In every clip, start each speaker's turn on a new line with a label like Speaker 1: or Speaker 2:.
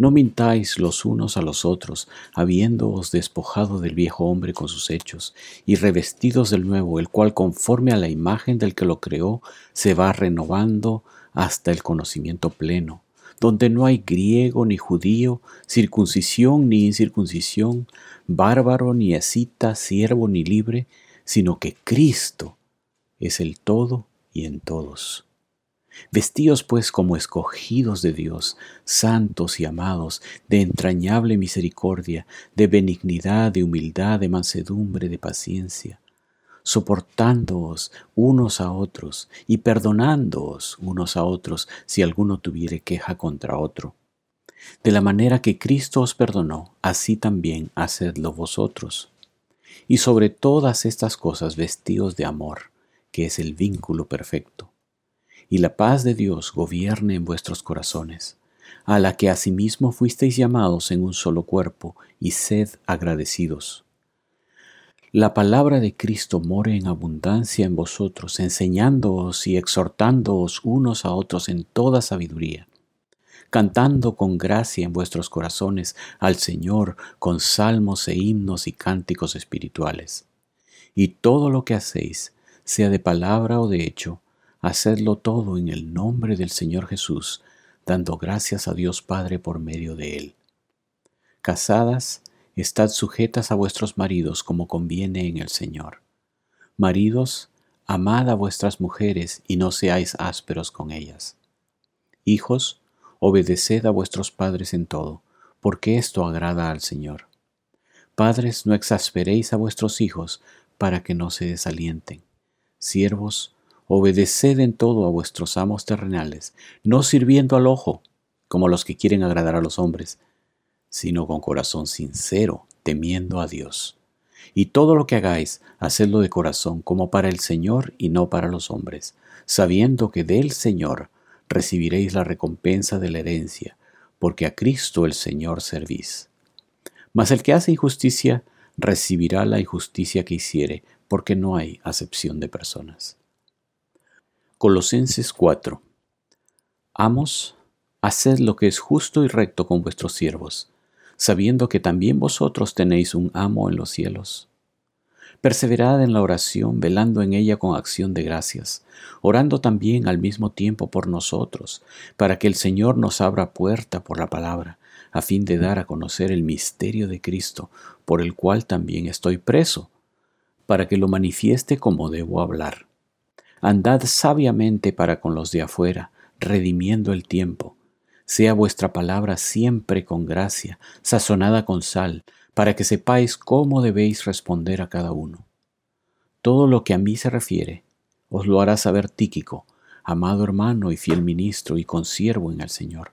Speaker 1: no mintáis los unos a los otros, habiéndoos despojado del viejo hombre con sus hechos, y revestidos del nuevo, el cual conforme a la imagen del que lo creó, se va renovando hasta el conocimiento pleno, donde no hay griego ni judío, circuncisión ni incircuncisión, bárbaro ni escita, siervo ni libre, sino que Cristo es el todo y en todos. Vestíos pues como escogidos de Dios, santos y amados, de entrañable misericordia, de benignidad, de humildad, de mansedumbre, de paciencia, soportándoos unos a otros y perdonándoos unos a otros si alguno tuviere queja contra otro. De la manera que Cristo os perdonó, así también hacedlo vosotros. Y sobre todas estas cosas vestíos de amor, que es el vínculo perfecto y la paz de Dios gobierne en vuestros corazones, a la que asimismo fuisteis llamados en un solo cuerpo, y sed agradecidos. La palabra de Cristo more en abundancia en vosotros, enseñándoos y exhortándoos unos a otros en toda sabiduría, cantando con gracia en vuestros corazones al Señor con salmos e himnos y cánticos espirituales. Y todo lo que hacéis, sea de palabra o de hecho, Hacedlo todo en el nombre del Señor Jesús, dando gracias a Dios Padre por medio de Él. Casadas, estad sujetas a vuestros maridos como conviene en el Señor. Maridos, amad a vuestras mujeres y no seáis ásperos con ellas. Hijos, obedeced a vuestros padres en todo, porque esto agrada al Señor. Padres, no exasperéis a vuestros hijos para que no se desalienten. Siervos, Obedeced en todo a vuestros amos terrenales, no sirviendo al ojo, como los que quieren agradar a los hombres, sino con corazón sincero, temiendo a Dios. Y todo lo que hagáis, hacedlo de corazón, como para el Señor y no para los hombres, sabiendo que del Señor recibiréis la recompensa de la herencia, porque a Cristo el Señor servís. Mas el que hace injusticia recibirá la injusticia que hiciere, porque no hay acepción de personas. Colosenses 4 Amos, haced lo que es justo y recto con vuestros siervos, sabiendo que también vosotros tenéis un amo en los cielos. Perseverad en la oración, velando en ella con acción de gracias, orando también al mismo tiempo por nosotros, para que el Señor nos abra puerta por la palabra, a fin de dar a conocer el misterio de Cristo, por el cual también estoy preso, para que lo manifieste como debo hablar Andad sabiamente para con los de afuera, redimiendo el tiempo. Sea vuestra palabra siempre con gracia, sazonada con sal, para que sepáis cómo debéis responder a cada uno. Todo lo que a mí se refiere, os lo hará saber Tíquico, amado hermano y fiel ministro y consiervo en el Señor,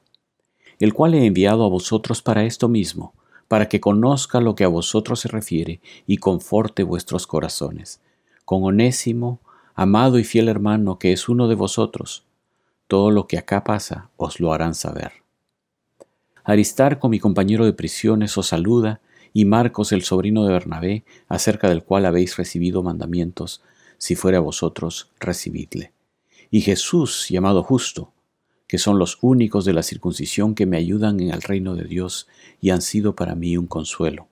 Speaker 1: el cual he enviado a vosotros para esto mismo, para que conozca lo que a vosotros se refiere y conforte vuestros corazones. Con Onésimo, amado y fiel hermano que es uno de vosotros, todo lo que acá pasa os lo harán saber. Aristarco, mi compañero de prisiones, os saluda, y Marcos, el sobrino de Bernabé, acerca del cual habéis recibido mandamientos, si fuere a vosotros, recibidle. Y Jesús, llamado justo, que son los únicos de la circuncisión que me ayudan en el reino de Dios y han sido para mí un consuelo.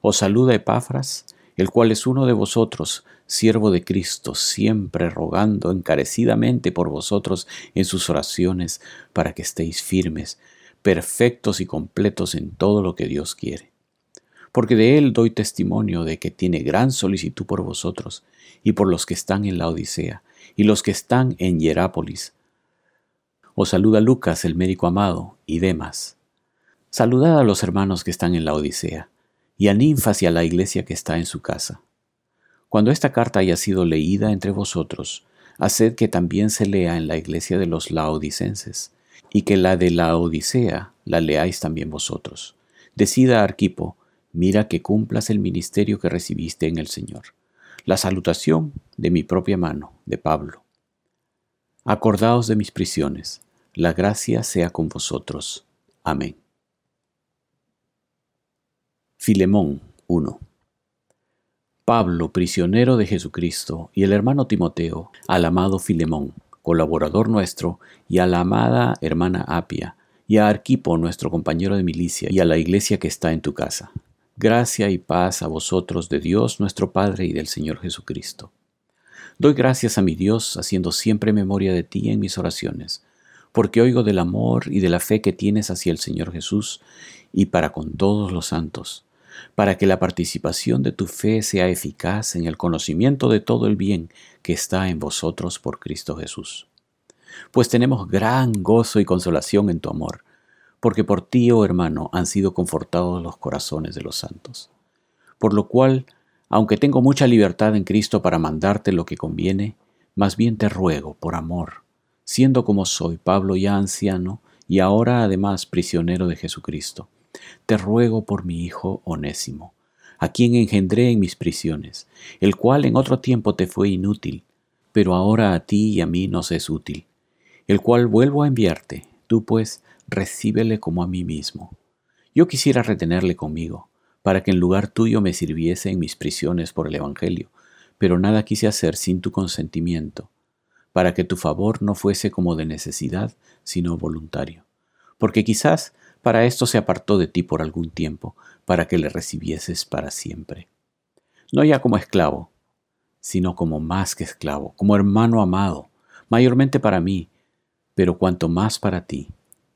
Speaker 1: Os saluda Epafras, el cual es uno de vosotros, siervo de Cristo, siempre rogando encarecidamente por vosotros en sus oraciones, para que estéis firmes, perfectos y completos en todo lo que Dios quiere. porque de él doy testimonio de que tiene gran solicitud por vosotros y por los que están en la Odisea y los que están en Hierápolis. Os saluda Lucas, el médico amado, y demás. Saludad a los hermanos que están en la Odisea, y a Ninfas y a la iglesia que está en su casa. Cuando esta carta haya sido leída entre vosotros, haced que también se lea en la iglesia de los laodicenses, y que la de la Odisea la leáis también vosotros. Decida Arquipo, mira que cumplas el ministerio que recibiste en el Señor. La salutación de mi propia mano, de Pablo. Acordaos de mis prisiones, la gracia sea con vosotros. Amén. Filemón 1 Pablo, prisionero de Jesucristo, y el hermano Timoteo, al amado Filemón, colaborador nuestro, y a la amada hermana Apia, y a Arquipo, nuestro compañero de milicia, y a la iglesia que está en tu casa. Gracia y paz a vosotros de Dios nuestro Padre y del Señor Jesucristo. Doy gracias a mi Dios haciendo siempre memoria de ti en mis oraciones, porque oigo del amor y de la fe que tienes hacia el Señor Jesús y para con todos los santos, para que la participación de tu fe sea eficaz en el conocimiento de todo el bien que está en vosotros por Cristo Jesús. Pues tenemos gran gozo y consolación en tu amor, porque por ti, oh hermano, han sido confortados los corazones de los santos. Por lo cual, aunque tengo mucha libertad en Cristo para mandarte lo que conviene, más bien te ruego, por amor, siendo como soy, Pablo ya anciano, y ahora además prisionero de Jesucristo, te ruego por mi hijo onésimo, a quien engendré en mis prisiones, el cual en otro tiempo te fue inútil, pero ahora a ti y a mí nos es útil, el cual vuelvo a enviarte, tú pues recíbele como a mí mismo. Yo quisiera retenerle conmigo, para que en lugar tuyo me sirviese en mis prisiones por el Evangelio, pero nada quise hacer sin tu consentimiento, para que tu favor no fuese como de necesidad, sino voluntario. Porque quizás para esto se apartó de ti por algún tiempo, para que le recibieses para siempre. No ya como esclavo, sino como más que esclavo, como hermano amado, mayormente para mí, pero cuanto más para ti,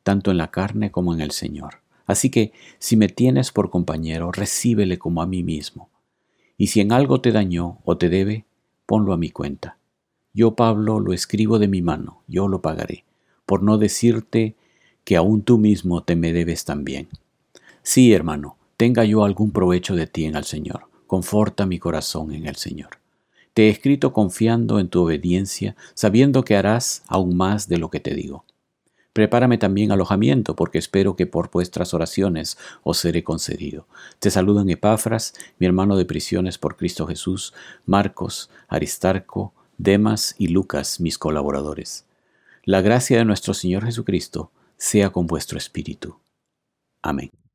Speaker 1: tanto en la carne como en el Señor. Así que, si me tienes por compañero, recíbele como a mí mismo. Y si en algo te dañó o te debe, ponlo a mi cuenta. Yo, Pablo, lo escribo de mi mano, yo lo pagaré, por no decirte que aún tú mismo te me debes también. Sí, hermano, tenga yo algún provecho de ti en el Señor, conforta mi corazón en el Señor. Te he escrito confiando en tu obediencia, sabiendo que harás aún más de lo que te digo. Prepárame también alojamiento, porque espero que por vuestras oraciones os seré concedido. Te saludan Epafras, mi hermano de prisiones por Cristo Jesús, Marcos, Aristarco, Demas y Lucas, mis colaboradores. La gracia de nuestro Señor Jesucristo sea con vuestro espíritu. Amén.